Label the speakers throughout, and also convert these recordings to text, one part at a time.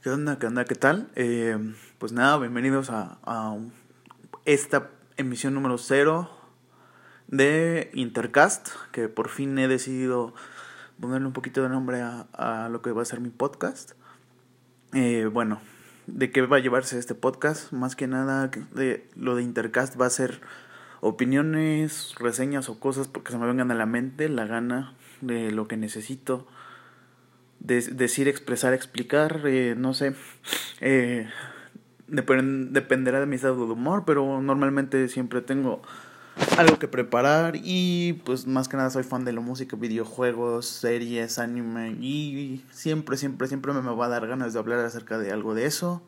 Speaker 1: ¿Qué onda? ¿Qué onda? ¿Qué tal? Eh, pues nada, bienvenidos a, esta emisión número cero de Intercast, que por fin he decidido ponerle un poquito de nombre a, lo que va a ser mi podcast. Eh, bueno, ¿de qué va a llevarse este podcast? Más que nada, de, lo de Intercast va a ser opiniones, reseñas o cosas porque se me vengan a la mente, la gana de lo que necesito decir, expresar, explicar, eh, no sé. Eh, dependerá de mi estado de humor, pero normalmente siempre tengo algo que preparar y pues más que nada soy fan de la música, videojuegos, series, anime y siempre, siempre, siempre me va a dar ganas de hablar acerca de algo de eso.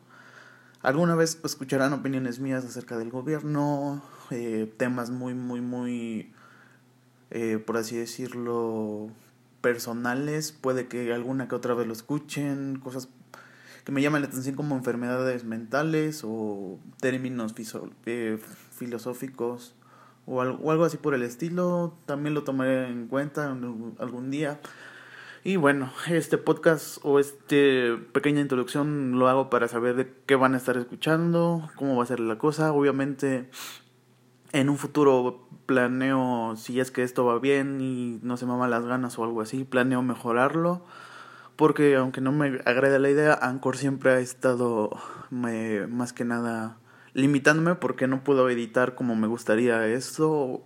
Speaker 1: Alguna vez escucharán opiniones mías acerca del gobierno, eh, temas muy, muy, muy, por así decirlo, personales, puede que alguna que otra vez lo escuchen, cosas que me llaman la atención como enfermedades mentales o términos eh, filosóficos o algo, algo, así por el estilo, también lo tomaré en cuenta algún día. Y bueno, este podcast o este pequeña introducción lo hago para saber de qué van a estar escuchando, cómo va a ser la cosa. Obviamente en un futuro planeo, si es que esto va bien y no se me van las ganas o algo así, planeo mejorarlo. Porque aunque no me agrade la idea, Anchor siempre ha estado más que nada limitándome porque no puedo editar como me gustaría esto.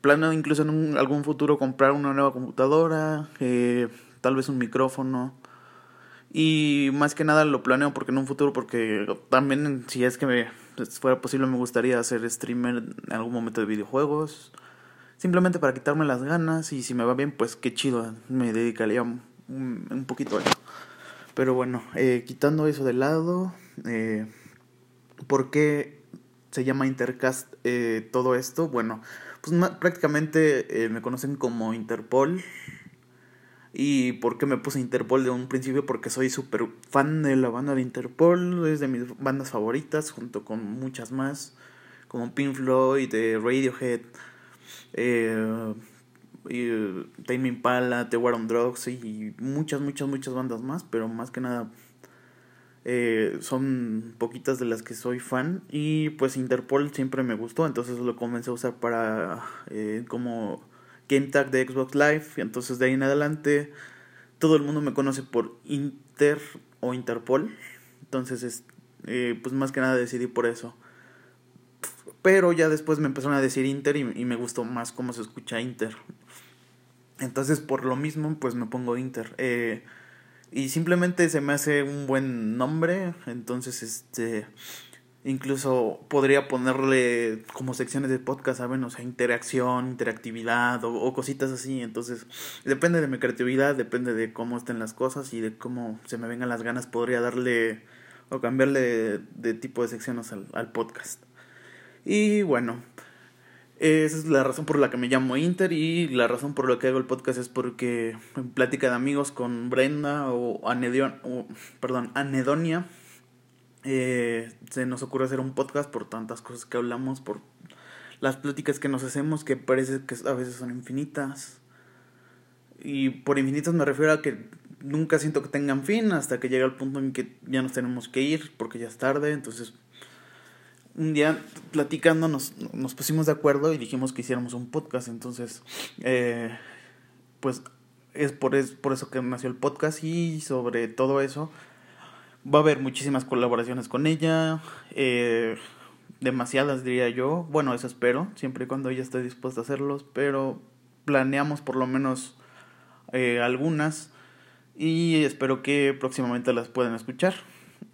Speaker 1: Planeo incluso en algún futuro comprar una nueva computadora, eh, tal vez un micrófono. Y más que nada lo planeo porque en un futuro, porque también si es que me pues, fuera posible me gustaría hacer streamer en algún momento de videojuegos. Simplemente para quitarme las ganas y si me va bien, pues qué chido, me dedicaría un, un poquito a eso. Pero bueno, eh, quitando eso de lado, eh, ¿por qué se llama Intercast eh, todo esto? Bueno, pues prácticamente eh, me conocen como Interpol. ¿Y por qué me puse Interpol de un principio? Porque soy súper fan de la banda de Interpol, es de mis bandas favoritas, junto con muchas más, como Pink Floyd, de Radiohead, eh, y, Tame Impala, The War on Drugs y muchas, muchas, muchas bandas más, pero más que nada eh, son poquitas de las que soy fan y pues Interpol siempre me gustó, entonces lo comencé a usar para eh, como Game Tag de Xbox Live. Entonces de ahí en adelante todo el mundo me conoce por Inter o Interpol. Entonces, eh, pues más que nada decidí por eso. Pero ya después me empezaron a decir Inter y, me gustó más cómo se escucha Inter. Entonces por lo mismo pues me pongo Inter. Eh, y simplemente se me hace un buen nombre. Entonces este Incluso podría ponerle como secciones de podcast, ¿saben? O sea, interacción, interactividad o, cositas así. Entonces, depende de mi creatividad, depende de cómo estén las cosas y de cómo se me vengan las ganas. Podría darle o cambiarle de, tipo de secciones al, podcast. Y bueno, esa es la razón por la que me llamo Inter y la razón por la que hago el podcast es porque en plática de amigos con Brenda o, Anedion, o perdón, Anedonia eh, se nos ocurre hacer un podcast por tantas cosas que hablamos, por las pláticas que nos hacemos que parece que a veces son infinitas. Y por infinitas me refiero a que nunca siento que tengan fin hasta que llega el punto en que ya nos tenemos que ir porque ya es tarde. Entonces, un día platicando nos, nos pusimos de acuerdo y dijimos que hiciéramos un podcast. Entonces, eh, pues es por, es por eso que nació el podcast y sobre todo eso Va a haber muchísimas colaboraciones con ella, eh, demasiadas diría yo. Bueno, eso espero, siempre y cuando ella esté dispuesta a hacerlos, pero planeamos por lo menos eh, algunas y espero que próximamente las puedan escuchar.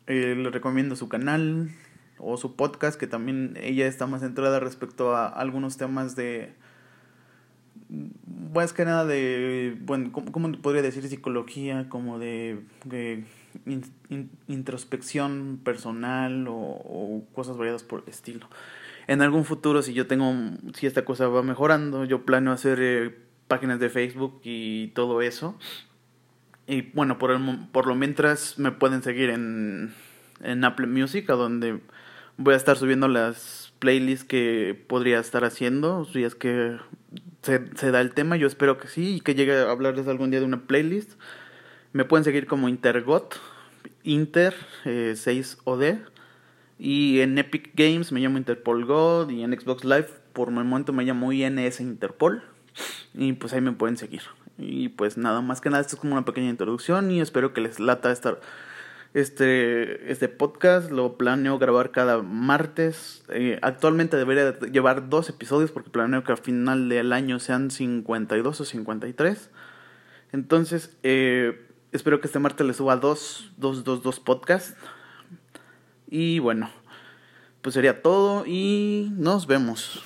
Speaker 1: Eh, les recomiendo su canal o su podcast, que también ella está más centrada respecto a algunos temas de más que nada de, bueno, ¿cómo, podría decir? Psicología, como de, introspección personal o, cosas variadas por estilo. En algún futuro, si yo tengo, si esta cosa va mejorando, yo planeo hacer eh, páginas de Facebook y todo eso. Y bueno, por, el, por lo mientras me pueden seguir en, en Apple Music, a donde voy a estar subiendo las playlists que podría estar haciendo, si es que se, se da el tema, yo espero que sí, y que llegue a hablarles algún día de una playlist. Me pueden seguir como Intergot, Inter 6OD. Eh, y en Epic Games me llamo Interpol God. Y en Xbox Live por el momento me llamo INS Interpol. Y pues ahí me pueden seguir. Y pues nada, más que nada, esto es como una pequeña introducción. Y espero que les lata estar este, este podcast lo planeo grabar cada martes. Eh, actualmente debería llevar dos episodios porque planeo que al final del año sean 52 o 53. Entonces, eh, espero que este martes les suba dos, dos, dos, dos podcasts. Y bueno, pues sería todo y nos vemos.